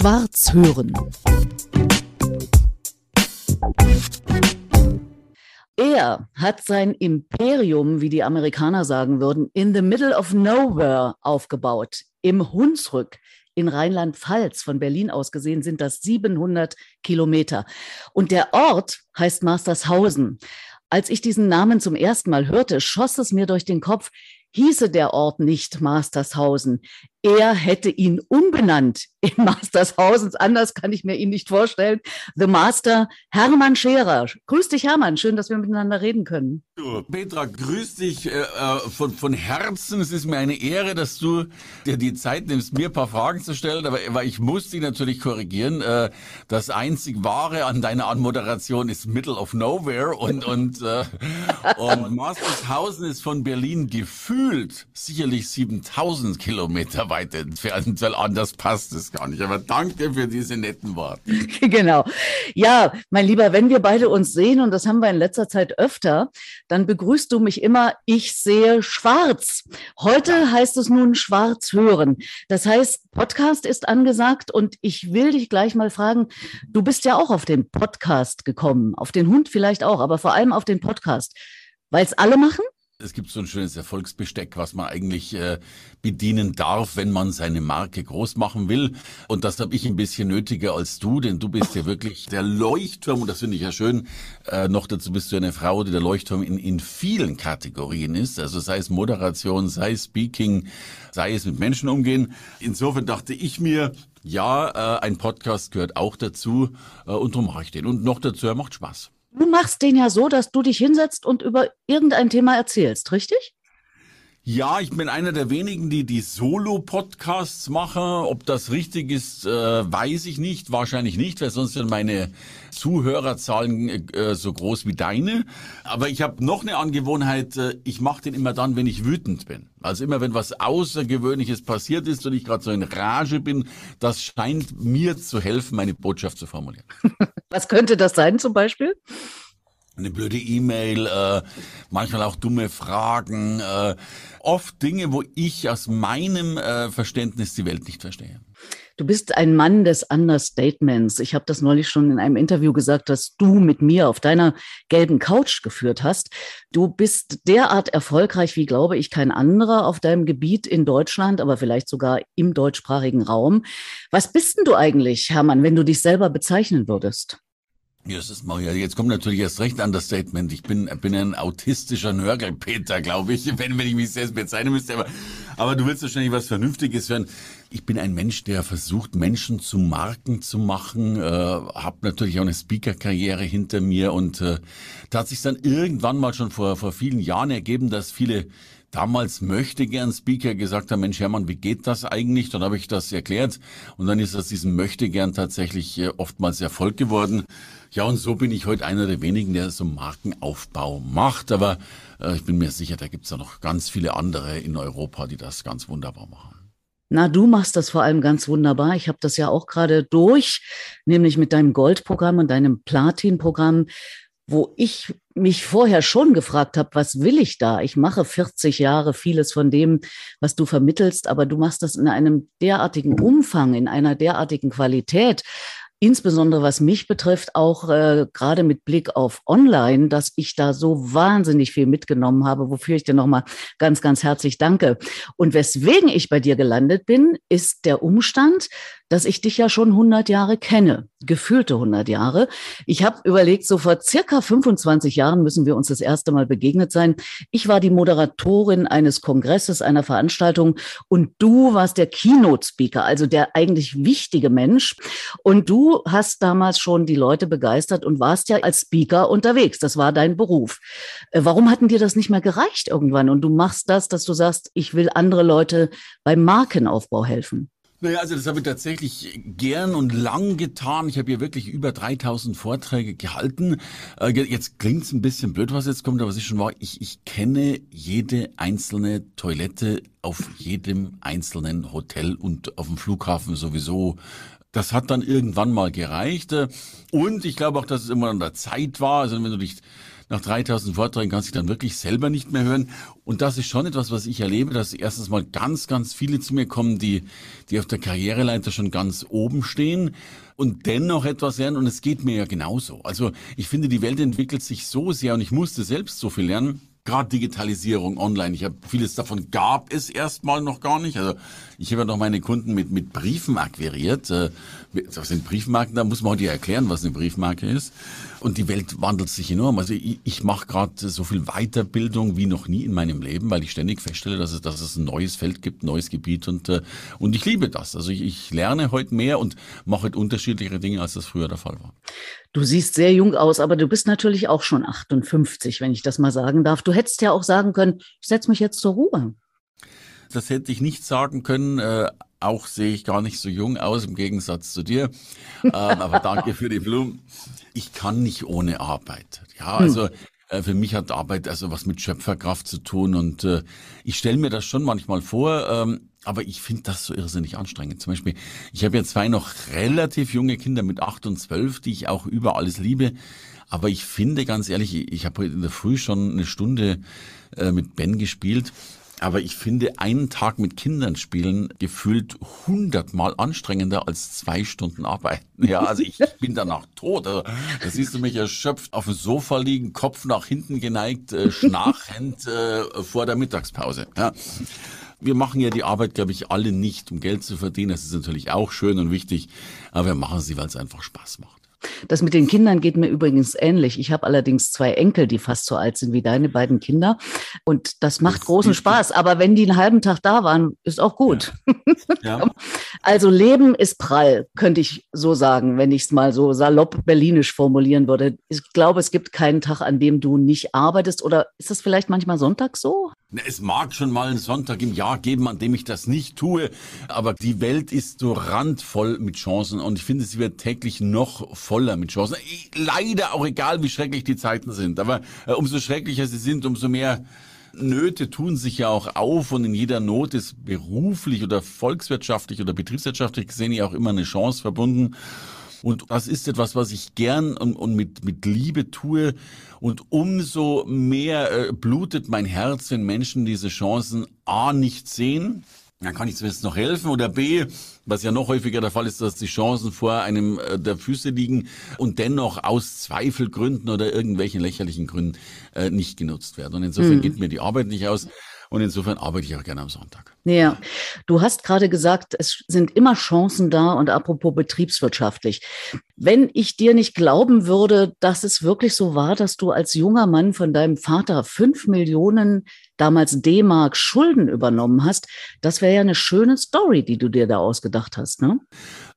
Schwarz hören. Er hat sein Imperium, wie die Amerikaner sagen würden, in the middle of nowhere aufgebaut, im Hunsrück in Rheinland-Pfalz. Von Berlin aus gesehen sind das 700 Kilometer. Und der Ort heißt Mastershausen. Als ich diesen Namen zum ersten Mal hörte, schoss es mir durch den Kopf, hieße der Ort nicht Mastershausen. Er hätte ihn umbenannt in Mastershausen. Anders kann ich mir ihn nicht vorstellen. The Master Hermann Scherer. Grüß dich, Hermann. Schön, dass wir miteinander reden können. Petra, grüß dich äh, äh, von, von Herzen. Es ist mir eine Ehre, dass du dir die Zeit nimmst, mir ein paar Fragen zu stellen. Aber, aber ich muss dich natürlich korrigieren. Äh, das einzig Wahre an deiner Anmoderation ist Middle of Nowhere und, und, äh, und Mastershausen ist von Berlin gefühlt sicherlich 7000 Kilometer weit entfernt, weil anders passt es gar nicht. Aber danke für diese netten Worte. genau. Ja, mein Lieber, wenn wir beide uns sehen, und das haben wir in letzter Zeit öfter, dann begrüßt du mich immer, ich sehe schwarz. Heute ja. heißt es nun schwarz hören. Das heißt, Podcast ist angesagt und ich will dich gleich mal fragen, du bist ja auch auf den Podcast gekommen, auf den Hund vielleicht auch, aber vor allem auf den Podcast. Weil es alle machen? Es gibt so ein schönes Erfolgsbesteck, was man eigentlich äh, bedienen darf, wenn man seine Marke groß machen will. Und das habe ich ein bisschen nötiger als du, denn du bist ja wirklich der Leuchtturm, und das finde ich ja schön. Äh, noch dazu bist du eine Frau, die der Leuchtturm in, in vielen Kategorien ist. Also sei es Moderation, sei es Speaking, sei es mit Menschen umgehen. Insofern dachte ich mir, ja, äh, ein Podcast gehört auch dazu äh, und darum mache ich den. Und noch dazu, er macht Spaß. Du machst den ja so, dass du dich hinsetzt und über irgendein Thema erzählst, richtig? Ja, ich bin einer der wenigen, die die Solo-Podcasts machen. Ob das richtig ist, äh, weiß ich nicht. Wahrscheinlich nicht, weil sonst sind meine Zuhörerzahlen äh, so groß wie deine. Aber ich habe noch eine Angewohnheit. Äh, ich mache den immer dann, wenn ich wütend bin. Also immer, wenn was Außergewöhnliches passiert ist und ich gerade so in Rage bin, das scheint mir zu helfen, meine Botschaft zu formulieren. Was könnte das sein zum Beispiel? Eine blöde E-Mail, äh, manchmal auch dumme Fragen, äh, oft Dinge, wo ich aus meinem äh, Verständnis die Welt nicht verstehe. Du bist ein Mann des Understatements. Ich habe das neulich schon in einem Interview gesagt, dass du mit mir auf deiner gelben Couch geführt hast. Du bist derart erfolgreich wie, glaube ich, kein anderer auf deinem Gebiet in Deutschland, aber vielleicht sogar im deutschsprachigen Raum. Was bist denn du eigentlich, Hermann, wenn du dich selber bezeichnen würdest? Mal, ja, jetzt kommt natürlich erst recht an das Statement. Ich bin, bin ein autistischer Nörgelpeter, glaube ich, wenn, wenn ich mich selbst bezeichnen müsste. Aber, aber du willst wahrscheinlich was Vernünftiges hören. Ich bin ein Mensch, der versucht, Menschen zu Marken zu machen, äh, habe natürlich auch eine Speaker-Karriere hinter mir und äh, da hat sich dann irgendwann mal schon vor, vor vielen Jahren ergeben, dass viele damals möchte gern Speaker gesagt haben, Mensch Hermann, wie geht das eigentlich? Dann habe ich das erklärt und dann ist aus diesem möchte gern tatsächlich äh, oftmals Erfolg geworden. Ja, und so bin ich heute einer der wenigen, der so Markenaufbau macht. Aber äh, ich bin mir sicher, da gibt's ja noch ganz viele andere in Europa, die das ganz wunderbar machen. Na, du machst das vor allem ganz wunderbar. Ich habe das ja auch gerade durch, nämlich mit deinem Goldprogramm und deinem Platinprogramm wo ich mich vorher schon gefragt habe, was will ich da? Ich mache 40 Jahre vieles von dem, was du vermittelst, aber du machst das in einem derartigen Umfang, in einer derartigen Qualität, insbesondere was mich betrifft, auch äh, gerade mit Blick auf Online, dass ich da so wahnsinnig viel mitgenommen habe, wofür ich dir nochmal ganz, ganz herzlich danke. Und weswegen ich bei dir gelandet bin, ist der Umstand, dass ich dich ja schon 100 Jahre kenne, gefühlte 100 Jahre. Ich habe überlegt, so vor circa 25 Jahren müssen wir uns das erste Mal begegnet sein. Ich war die Moderatorin eines Kongresses, einer Veranstaltung und du warst der Keynote-Speaker, also der eigentlich wichtige Mensch. Und du hast damals schon die Leute begeistert und warst ja als Speaker unterwegs. Das war dein Beruf. Äh, warum hatten dir das nicht mehr gereicht irgendwann? Und du machst das, dass du sagst, ich will andere Leute beim Markenaufbau helfen. Naja, also das habe ich tatsächlich gern und lang getan. Ich habe hier wirklich über 3000 Vorträge gehalten. Äh, jetzt klingt's ein bisschen blöd, was jetzt kommt, aber es ist schon wahr. Ich, ich kenne jede einzelne Toilette auf jedem einzelnen Hotel und auf dem Flughafen sowieso. Das hat dann irgendwann mal gereicht. Und ich glaube auch, dass es immer an der Zeit war. Also wenn du dich nach 3000 Vorträgen kannst du dich dann wirklich selber nicht mehr hören. Und das ist schon etwas, was ich erlebe, dass erstens mal ganz, ganz viele zu mir kommen, die, die auf der Karriereleiter schon ganz oben stehen und dennoch etwas lernen. Und es geht mir ja genauso. Also ich finde, die Welt entwickelt sich so sehr und ich musste selbst so viel lernen gerade Digitalisierung online. Ich habe vieles davon gab es erstmal noch gar nicht. Also ich habe ja noch meine Kunden mit mit Briefen akquiriert. Äh, was sind Briefmarken? Da muss man heute ja erklären, was eine Briefmarke ist. Und die Welt wandelt sich enorm. Also ich, ich mache gerade so viel Weiterbildung wie noch nie in meinem Leben, weil ich ständig feststelle, dass es, dass es ein neues Feld gibt, ein neues Gebiet und, äh, und ich liebe das. Also ich, ich lerne heute mehr und mache heute unterschiedlichere Dinge, als das früher der Fall war. Du siehst sehr jung aus, aber du bist natürlich auch schon 58, wenn ich das mal sagen darf. Du hättest ja auch sagen können, ich setze mich jetzt zur Ruhe. Das hätte ich nicht sagen können. Äh, auch sehe ich gar nicht so jung aus im Gegensatz zu dir. ähm, aber danke für die Blumen ich kann nicht ohne Arbeit. Ja, hm. also äh, für mich hat Arbeit also was mit Schöpferkraft zu tun und äh, ich stelle mir das schon manchmal vor, ähm, aber ich finde das so irrsinnig anstrengend. Zum Beispiel, ich habe ja zwei noch relativ junge Kinder mit acht und zwölf, die ich auch über alles liebe. Aber ich finde ganz ehrlich, ich habe heute in der Früh schon eine Stunde äh, mit Ben gespielt aber ich finde einen Tag mit Kindern spielen gefühlt hundertmal anstrengender als zwei Stunden arbeiten. Ja, also ich bin danach tot. Also, da siehst du mich erschöpft auf dem Sofa liegen, Kopf nach hinten geneigt, äh, schnarchend äh, vor der Mittagspause. Ja. Wir machen ja die Arbeit, glaube ich, alle nicht, um Geld zu verdienen. Das ist natürlich auch schön und wichtig, aber wir machen sie, weil es einfach Spaß macht. Das mit den Kindern geht mir übrigens ähnlich. Ich habe allerdings zwei Enkel, die fast so alt sind wie deine beiden Kinder. Und das macht das großen Spaß. Aber wenn die einen halben Tag da waren, ist auch gut. Ja. Ja. Also Leben ist prall, könnte ich so sagen, wenn ich es mal so salopp berlinisch formulieren würde. Ich glaube, es gibt keinen Tag, an dem du nicht arbeitest. Oder ist das vielleicht manchmal Sonntag so? Es mag schon mal einen Sonntag im Jahr geben, an dem ich das nicht tue, aber die Welt ist so randvoll mit Chancen und ich finde, sie wird täglich noch voller mit Chancen. Leider auch egal, wie schrecklich die Zeiten sind, aber äh, umso schrecklicher sie sind, umso mehr Nöte tun sich ja auch auf und in jeder Not ist beruflich oder volkswirtschaftlich oder betriebswirtschaftlich gesehen ja auch immer eine Chance verbunden. Und das ist etwas, was ich gern und, und mit, mit Liebe tue. Und umso mehr äh, blutet mein Herz, wenn Menschen diese Chancen A nicht sehen, dann kann ich zumindest noch helfen. Oder B, was ja noch häufiger der Fall ist, dass die Chancen vor einem äh, der Füße liegen und dennoch aus Zweifelgründen oder irgendwelchen lächerlichen Gründen äh, nicht genutzt werden. Und insofern mhm. geht mir die Arbeit nicht aus. Und insofern arbeite ich auch gerne am Sonntag. Ja, du hast gerade gesagt, es sind immer Chancen da und apropos betriebswirtschaftlich. Wenn ich dir nicht glauben würde, dass es wirklich so war, dass du als junger Mann von deinem Vater fünf Millionen damals D-Mark Schulden übernommen hast, das wäre ja eine schöne Story, die du dir da ausgedacht hast, ne?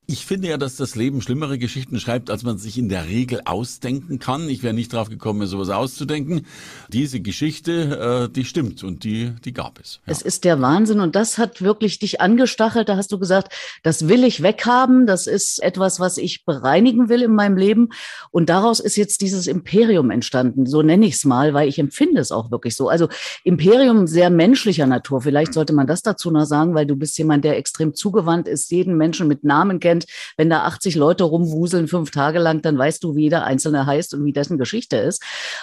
Ich finde ja, dass das Leben schlimmere Geschichten schreibt, als man sich in der Regel ausdenken kann. Ich wäre nicht drauf gekommen, mir sowas auszudenken. Diese Geschichte, äh, die stimmt und die, die gab es. Ja. Es ist der Wahnsinn und das hat wirklich dich angestachelt. Da hast du gesagt, das will ich weghaben. Das ist etwas, was ich bereinigen will in meinem Leben. Und daraus ist jetzt dieses Imperium entstanden. So nenne ich es mal, weil ich empfinde es auch wirklich so. Also Imperium sehr menschlicher Natur. Vielleicht sollte man das dazu noch sagen, weil du bist jemand, der extrem zugewandt ist, jeden Menschen mit Namen kennt kennt, wenn da 80 Leute rumwuseln fünf Tage lang, dann weißt du, wie jeder Einzelne heißt und wie dessen Geschichte ist.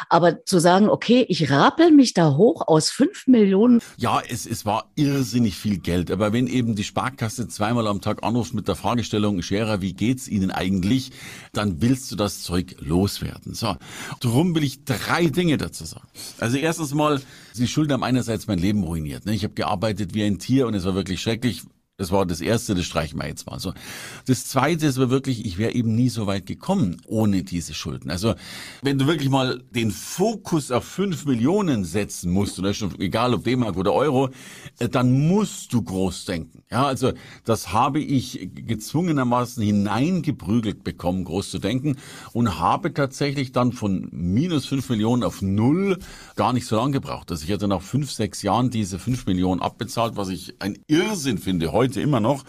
Aber zu sagen, okay, ich rappel mich da hoch aus fünf Millionen. Ja, es, es war irrsinnig viel Geld. Aber wenn eben die Sparkasse zweimal am Tag anruft mit der Fragestellung, Scherer, wie geht's Ihnen eigentlich? Dann willst du das Zeug loswerden. So. Darum will ich drei Dinge dazu sagen. Also erstens mal, Sie Schulden haben einerseits mein Leben ruiniert. Ne? Ich habe gearbeitet wie ein Tier und es war wirklich schrecklich das war das Erste, das streichen wir jetzt mal so. Das Zweite ist aber wirklich, ich wäre eben nie so weit gekommen ohne diese Schulden. Also wenn du wirklich mal den Fokus auf fünf Millionen setzen musst, oder schon egal ob D-Mark oder Euro, äh, dann musst du groß denken. Ja, also das habe ich gezwungenermaßen hineingeprügelt bekommen, groß zu denken und habe tatsächlich dann von minus fünf Millionen auf null gar nicht so lange gebraucht. Also ich hatte nach fünf, sechs Jahren diese fünf Millionen abbezahlt, was ich ein Irrsinn finde heute heute immer noch.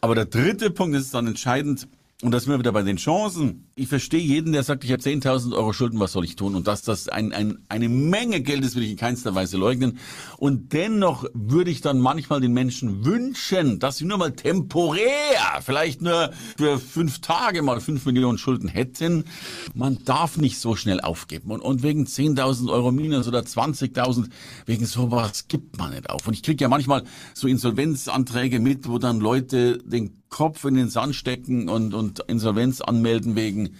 Aber der dritte Punkt ist dann entscheidend, und das sind wir wieder bei den Chancen. Ich verstehe jeden, der sagt, ich habe 10.000 Euro Schulden, was soll ich tun? Und dass das ein, ein, eine Menge Geld ist, will ich in keinster Weise leugnen. Und dennoch würde ich dann manchmal den Menschen wünschen, dass sie nur mal temporär, vielleicht nur für fünf Tage mal fünf Millionen Schulden hätten. Man darf nicht so schnell aufgeben. Und, und wegen 10.000 Euro minus oder 20.000, wegen sowas gibt man nicht auf. Und ich kriege ja manchmal so Insolvenzanträge mit, wo dann Leute den Kopf in den Sand stecken und, und Insolvenz anmelden wegen liegen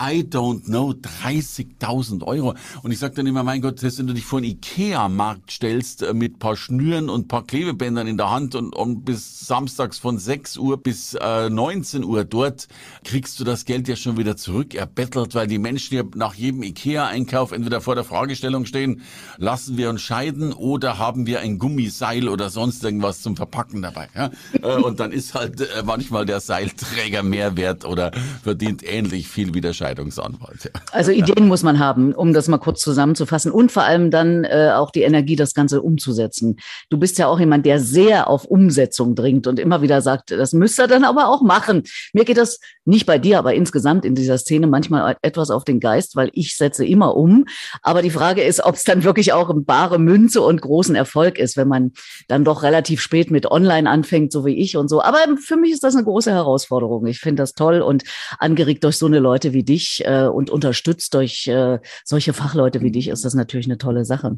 I don't know, 30.000 Euro. Und ich sage dann immer, mein Gott, wenn du dich vor einen Ikea-Markt stellst äh, mit paar Schnüren und paar Klebebändern in der Hand und, und bis samstags von 6 Uhr bis äh, 19 Uhr dort, kriegst du das Geld ja schon wieder zurück erbettelt, weil die Menschen ja nach jedem Ikea-Einkauf entweder vor der Fragestellung stehen, lassen wir uns scheiden oder haben wir ein Gummiseil oder sonst irgendwas zum Verpacken dabei. Ja? Äh, und dann ist halt äh, manchmal der Seilträger mehr wert oder verdient ähnlich viel wie der Schein Scheidungsanwalt. Ja. Also Ideen muss man haben, um das mal kurz zusammenzufassen und vor allem dann äh, auch die Energie, das Ganze umzusetzen. Du bist ja auch jemand, der sehr auf Umsetzung dringt und immer wieder sagt, das müsst ihr dann aber auch machen. Mir geht das nicht bei dir, aber insgesamt in dieser Szene manchmal etwas auf den Geist, weil ich setze immer um. Aber die Frage ist, ob es dann wirklich auch eine bare Münze und großen Erfolg ist, wenn man dann doch relativ spät mit Online anfängt, so wie ich und so. Aber für mich ist das eine große Herausforderung. Ich finde das toll und angeregt durch so eine Leute wie dich dich äh, und unterstützt durch äh, solche Fachleute wie dich, ist das natürlich eine tolle Sache.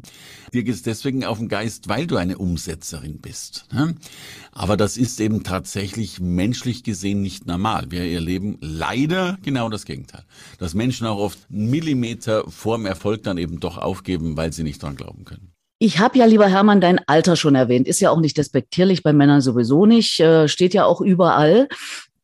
Dir geht es deswegen auf den Geist, weil du eine Umsetzerin bist. Ne? Aber das ist eben tatsächlich menschlich gesehen nicht normal. Wir erleben leider genau das Gegenteil. Dass Menschen auch oft Millimeter vorm Erfolg dann eben doch aufgeben, weil sie nicht dran glauben können. Ich habe ja, lieber Hermann, dein Alter schon erwähnt. Ist ja auch nicht despektierlich, bei Männern sowieso nicht, äh, steht ja auch überall.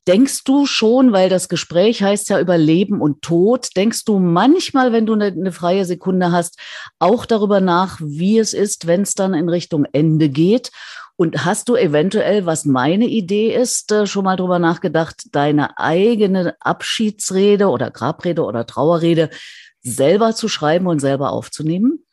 Denkst du schon, weil das Gespräch heißt ja über Leben und Tod, denkst du manchmal, wenn du eine, eine freie Sekunde hast, auch darüber nach, wie es ist, wenn es dann in Richtung Ende geht? Und hast du eventuell, was meine Idee ist, äh, schon mal darüber nachgedacht, deine eigene Abschiedsrede oder Grabrede oder Trauerrede selber zu schreiben und selber aufzunehmen?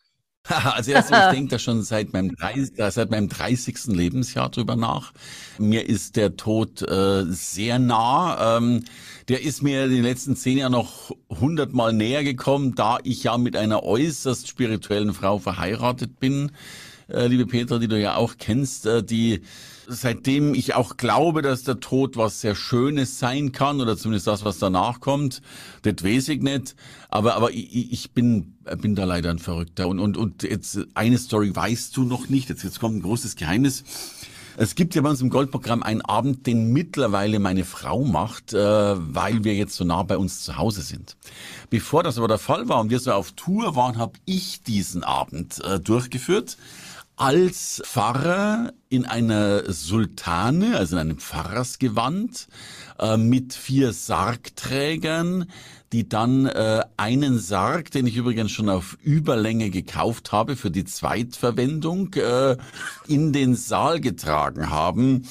Also erstmal, ich denke da schon seit meinem, 30, seit meinem 30. Lebensjahr drüber nach. Mir ist der Tod äh, sehr nah. Ähm, der ist mir in den letzten zehn Jahren noch hundertmal näher gekommen, da ich ja mit einer äußerst spirituellen Frau verheiratet bin. Äh, liebe Petra, die du ja auch kennst, äh, die seitdem ich auch glaube, dass der Tod was sehr Schönes sein kann, oder zumindest das, was danach kommt, das weiß ich nicht. Aber, aber ich, ich bin, bin da leider ein Verrückter. Und, und, und jetzt eine Story weißt du noch nicht. Jetzt, jetzt kommt ein großes Geheimnis. Es gibt ja bei uns im Goldprogramm einen Abend, den mittlerweile meine Frau macht, äh, weil wir jetzt so nah bei uns zu Hause sind. Bevor das aber der Fall war und wir so auf Tour waren, habe ich diesen Abend äh, durchgeführt als Pfarrer in einer Sultane, also in einem Pfarrersgewand, äh, mit vier Sargträgern, die dann äh, einen Sarg, den ich übrigens schon auf Überlänge gekauft habe für die Zweitverwendung, äh, in den Saal getragen haben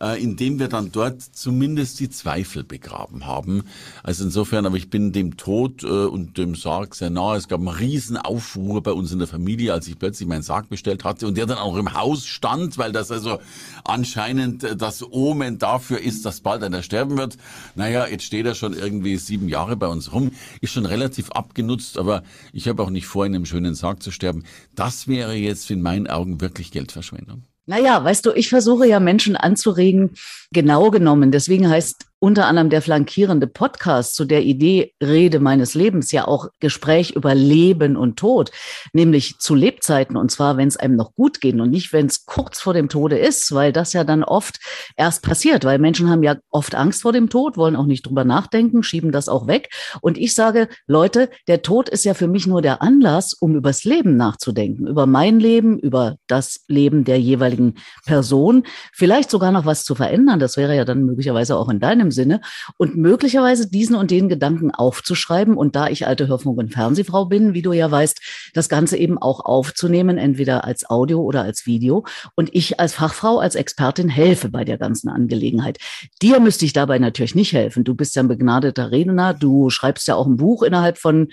äh, indem wir dann dort zumindest die Zweifel begraben haben. Also insofern, aber ich bin dem Tod äh, und dem Sarg sehr nahe. Es gab einen riesen Aufruhr bei uns in der Familie, als ich plötzlich meinen Sarg bestellt hatte und der dann auch im Haus stand, weil das also anscheinend äh, das Omen dafür ist, dass bald einer sterben wird. Naja, jetzt steht er schon irgendwie sieben Jahre bei uns rum, ist schon relativ abgenutzt, aber ich habe auch nicht vor, in einem schönen Sarg zu sterben. Das wäre jetzt in meinen Augen wirklich Geldverschwendung. Naja, weißt du, ich versuche ja Menschen anzuregen, genau genommen. Deswegen heißt unter anderem der flankierende Podcast zu der Idee Rede meines Lebens ja auch Gespräch über Leben und Tod, nämlich zu Lebzeiten und zwar, wenn es einem noch gut geht und nicht, wenn es kurz vor dem Tode ist, weil das ja dann oft erst passiert, weil Menschen haben ja oft Angst vor dem Tod, wollen auch nicht drüber nachdenken, schieben das auch weg. Und ich sage, Leute, der Tod ist ja für mich nur der Anlass, um übers Leben nachzudenken, über mein Leben, über das Leben der jeweiligen Person, vielleicht sogar noch was zu verändern. Das wäre ja dann möglicherweise auch in deinem meinem Sinne und möglicherweise diesen und den Gedanken aufzuschreiben und da ich alte Hörfunk- und Fernsehfrau bin, wie du ja weißt, das Ganze eben auch aufzunehmen, entweder als Audio oder als Video und ich als Fachfrau, als Expertin helfe bei der ganzen Angelegenheit. Dir müsste ich dabei natürlich nicht helfen. Du bist ja ein begnadeter Redner, du schreibst ja auch ein Buch innerhalb von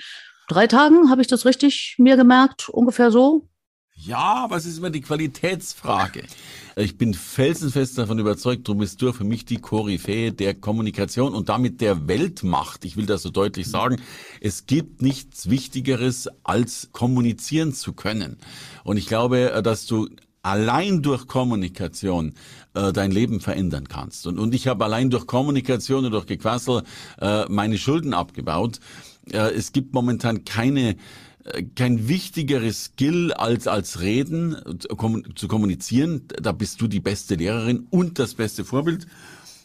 drei Tagen, habe ich das richtig mir gemerkt, ungefähr so? Ja, aber es ist immer die Qualitätsfrage. Ich bin felsenfest davon überzeugt, darum bist du für mich die Koryphäe der Kommunikation und damit der Weltmacht. Ich will das so deutlich sagen. Es gibt nichts Wichtigeres, als kommunizieren zu können. Und ich glaube, dass du allein durch Kommunikation äh, dein Leben verändern kannst. Und, und ich habe allein durch Kommunikation und durch Gequassel äh, meine Schulden abgebaut. Äh, es gibt momentan keine äh, kein wichtigeres Skill als als reden zu kommunizieren. Da bist du die beste Lehrerin und das beste Vorbild.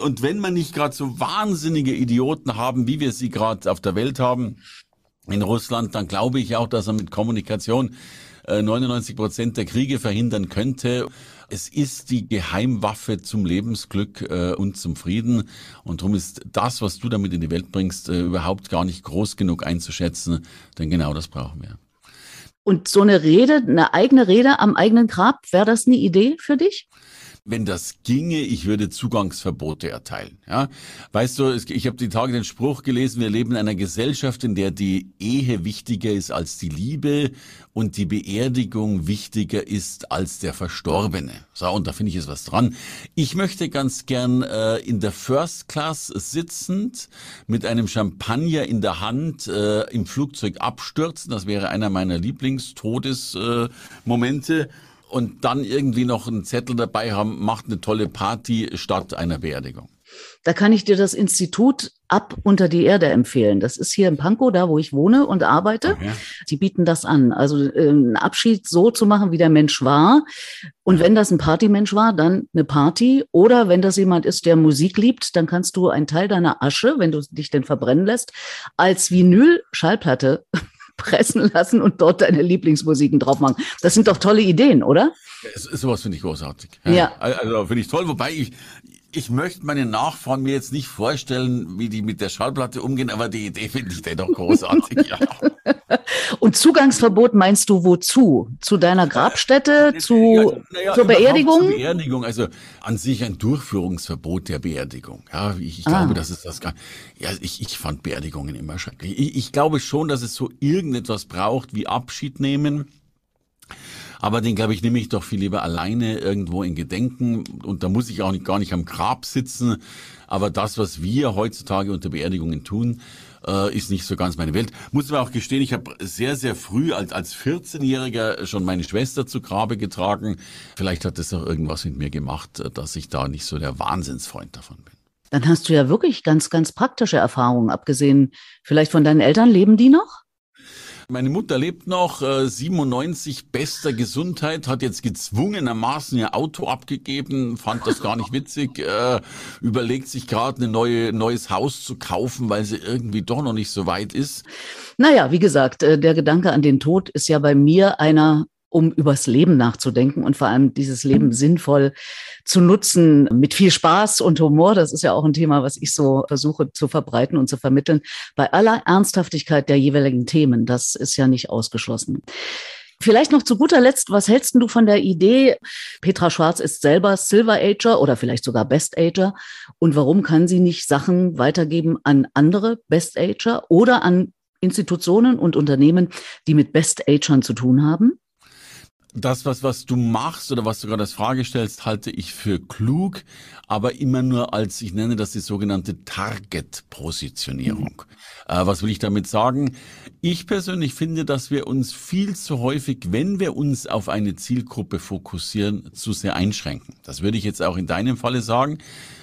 Und wenn man nicht gerade so wahnsinnige Idioten haben, wie wir sie gerade auf der Welt haben in Russland, dann glaube ich auch, dass er mit Kommunikation 99 äh, Prozent der Kriege verhindern könnte. Es ist die Geheimwaffe zum Lebensglück äh, und zum Frieden. Und darum ist das, was du damit in die Welt bringst, äh, überhaupt gar nicht groß genug einzuschätzen. Denn genau das brauchen wir. Und so eine Rede, eine eigene Rede am eigenen Grab, wäre das eine Idee für dich? Wenn das ginge, ich würde Zugangsverbote erteilen. Ja? Weißt du, ich habe die Tage den Spruch gelesen, wir leben in einer Gesellschaft, in der die Ehe wichtiger ist als die Liebe und die Beerdigung wichtiger ist als der Verstorbene. So, und da finde ich es was dran. Ich möchte ganz gern äh, in der First Class sitzend mit einem Champagner in der Hand äh, im Flugzeug abstürzen. Das wäre einer meiner Lieblingstodesmomente. Äh, und dann irgendwie noch einen Zettel dabei haben, macht eine tolle Party statt einer Beerdigung. Da kann ich dir das Institut ab unter die Erde empfehlen. Das ist hier in Pankow, da wo ich wohne und arbeite. Okay. Die bieten das an. Also äh, einen Abschied so zu machen, wie der Mensch war. Und wenn das ein Partymensch war, dann eine Party. Oder wenn das jemand ist, der Musik liebt, dann kannst du einen Teil deiner Asche, wenn du dich denn verbrennen lässt, als Vinyl-Schallplatte pressen lassen und dort deine Lieblingsmusiken drauf machen. Das sind doch tolle Ideen, oder? Ja, sowas finde ich großartig. Ja. ja. Also finde ich toll, wobei ich, ich möchte meine Nachfahren mir jetzt nicht vorstellen, wie die mit der Schallplatte umgehen, aber die Idee finde ich dennoch großartig, ja. Und Zugangsverbot meinst du wozu? Zu deiner Grabstätte? Ja, zu, ja, zur Beerdigung? Zur Beerdigung, also an sich ein Durchführungsverbot der Beerdigung. Ja, ich, ich ah. glaube, das ist das gar, ja, ich, ich fand Beerdigungen immer schrecklich. Ich, ich glaube schon, dass es so irgendetwas braucht wie Abschied nehmen aber den, glaube ich, nehme ich doch viel lieber alleine irgendwo in Gedenken. Und da muss ich auch nicht, gar nicht am Grab sitzen. Aber das, was wir heutzutage unter Beerdigungen tun, äh, ist nicht so ganz meine Welt. Muss man auch gestehen, ich habe sehr, sehr früh als, als 14-Jähriger schon meine Schwester zu Grabe getragen. Vielleicht hat das auch irgendwas mit mir gemacht, dass ich da nicht so der Wahnsinnsfreund davon bin. Dann hast du ja wirklich ganz, ganz praktische Erfahrungen, abgesehen vielleicht von deinen Eltern. Leben die noch? Meine Mutter lebt noch, äh, 97, bester Gesundheit, hat jetzt gezwungenermaßen ihr Auto abgegeben, fand das gar nicht witzig, äh, überlegt sich gerade ein neue, neues Haus zu kaufen, weil sie irgendwie doch noch nicht so weit ist. Naja, wie gesagt, äh, der Gedanke an den Tod ist ja bei mir einer um übers Leben nachzudenken und vor allem dieses Leben mhm. sinnvoll zu nutzen, mit viel Spaß und Humor. Das ist ja auch ein Thema, was ich so versuche zu verbreiten und zu vermitteln. Bei aller Ernsthaftigkeit der jeweiligen Themen, das ist ja nicht ausgeschlossen. Vielleicht noch zu guter Letzt, was hältst du von der Idee, Petra Schwarz ist selber Silver Ager oder vielleicht sogar Best Ager und warum kann sie nicht Sachen weitergeben an andere Best Ager oder an Institutionen und Unternehmen, die mit Best Agern zu tun haben? Das, was, was du machst oder was du gerade als Frage stellst, halte ich für klug, aber immer nur als, ich nenne das die sogenannte Target-Positionierung. Mhm. Äh, was will ich damit sagen? Ich persönlich finde, dass wir uns viel zu häufig, wenn wir uns auf eine Zielgruppe fokussieren, zu sehr einschränken. Das würde ich jetzt auch in deinem Falle sagen.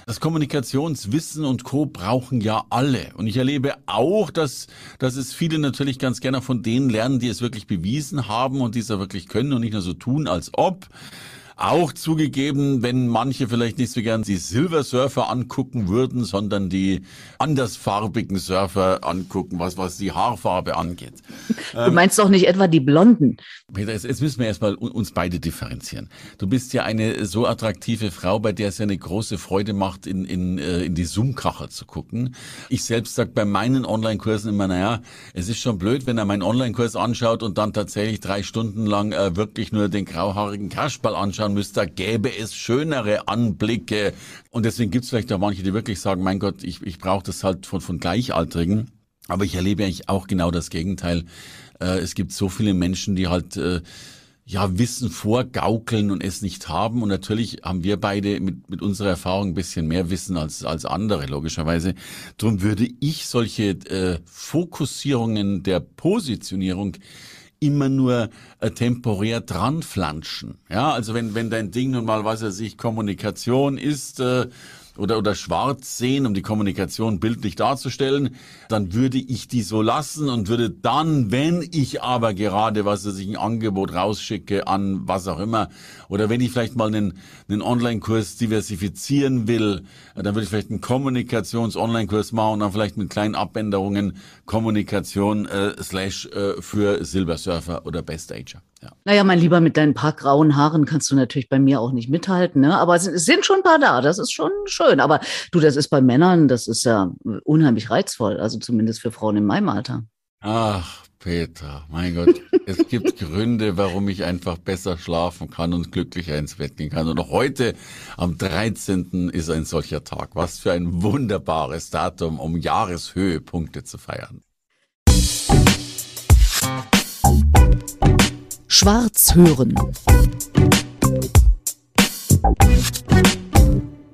Das Kommunikationswissen und Co. brauchen ja alle. Und ich erlebe auch, dass, dass es viele natürlich ganz gerne von denen lernen, die es wirklich bewiesen haben und die es ja wirklich können und nicht nur so tun, als ob. Auch zugegeben, wenn manche vielleicht nicht so gern die Silver Surfer angucken würden, sondern die andersfarbigen Surfer angucken, was, was die Haarfarbe angeht. Du meinst doch nicht etwa die Blonden? Peter, jetzt, jetzt müssen wir erstmal uns beide differenzieren. Du bist ja eine so attraktive Frau, bei der es ja eine große Freude macht, in, in, äh, in die Zoom-Kracher zu gucken. Ich selbst sag bei meinen Online-Kursen immer, naja, es ist schon blöd, wenn er meinen Online-Kurs anschaut und dann tatsächlich drei Stunden lang äh, wirklich nur den grauhaarigen Kasperl anschaut anschauen müsste, gäbe es schönere Anblicke. Und deswegen gibt es vielleicht auch manche, die wirklich sagen, mein Gott, ich, ich brauche das halt von, von Gleichaltrigen. Aber ich erlebe eigentlich auch genau das Gegenteil. Äh, es gibt so viele Menschen, die halt äh, ja, Wissen vorgaukeln und es nicht haben. Und natürlich haben wir beide mit, mit unserer Erfahrung ein bisschen mehr Wissen als, als andere, logischerweise. Darum würde ich solche äh, Fokussierungen der Positionierung immer nur äh, temporär dranflanschen. Ja, also wenn, wenn dein Ding nun mal, was er sich Kommunikation ist, äh, oder, oder schwarz sehen, um die Kommunikation bildlich darzustellen, dann würde ich die so lassen und würde dann, wenn ich aber gerade, was weiß ich, ein Angebot rausschicke an was auch immer, oder wenn ich vielleicht mal einen, einen Online-Kurs diversifizieren will, dann würde ich vielleicht einen Kommunikations-Online-Kurs machen und dann vielleicht mit kleinen Abänderungen Kommunikation äh, slash äh, für Silbersurfer oder Best Ager. Ja. Naja, mein Lieber, mit deinen paar grauen Haaren kannst du natürlich bei mir auch nicht mithalten, ne? Aber es sind schon ein paar da, das ist schon schön. Aber du, das ist bei Männern, das ist ja unheimlich reizvoll, also zumindest für Frauen in meinem Alter. Ach, Peter, mein Gott, es gibt Gründe, warum ich einfach besser schlafen kann und glücklicher ins Bett gehen kann. Und auch heute, am 13. ist ein solcher Tag. Was für ein wunderbares Datum, um Jahreshöhepunkte zu feiern. Schwarz hören.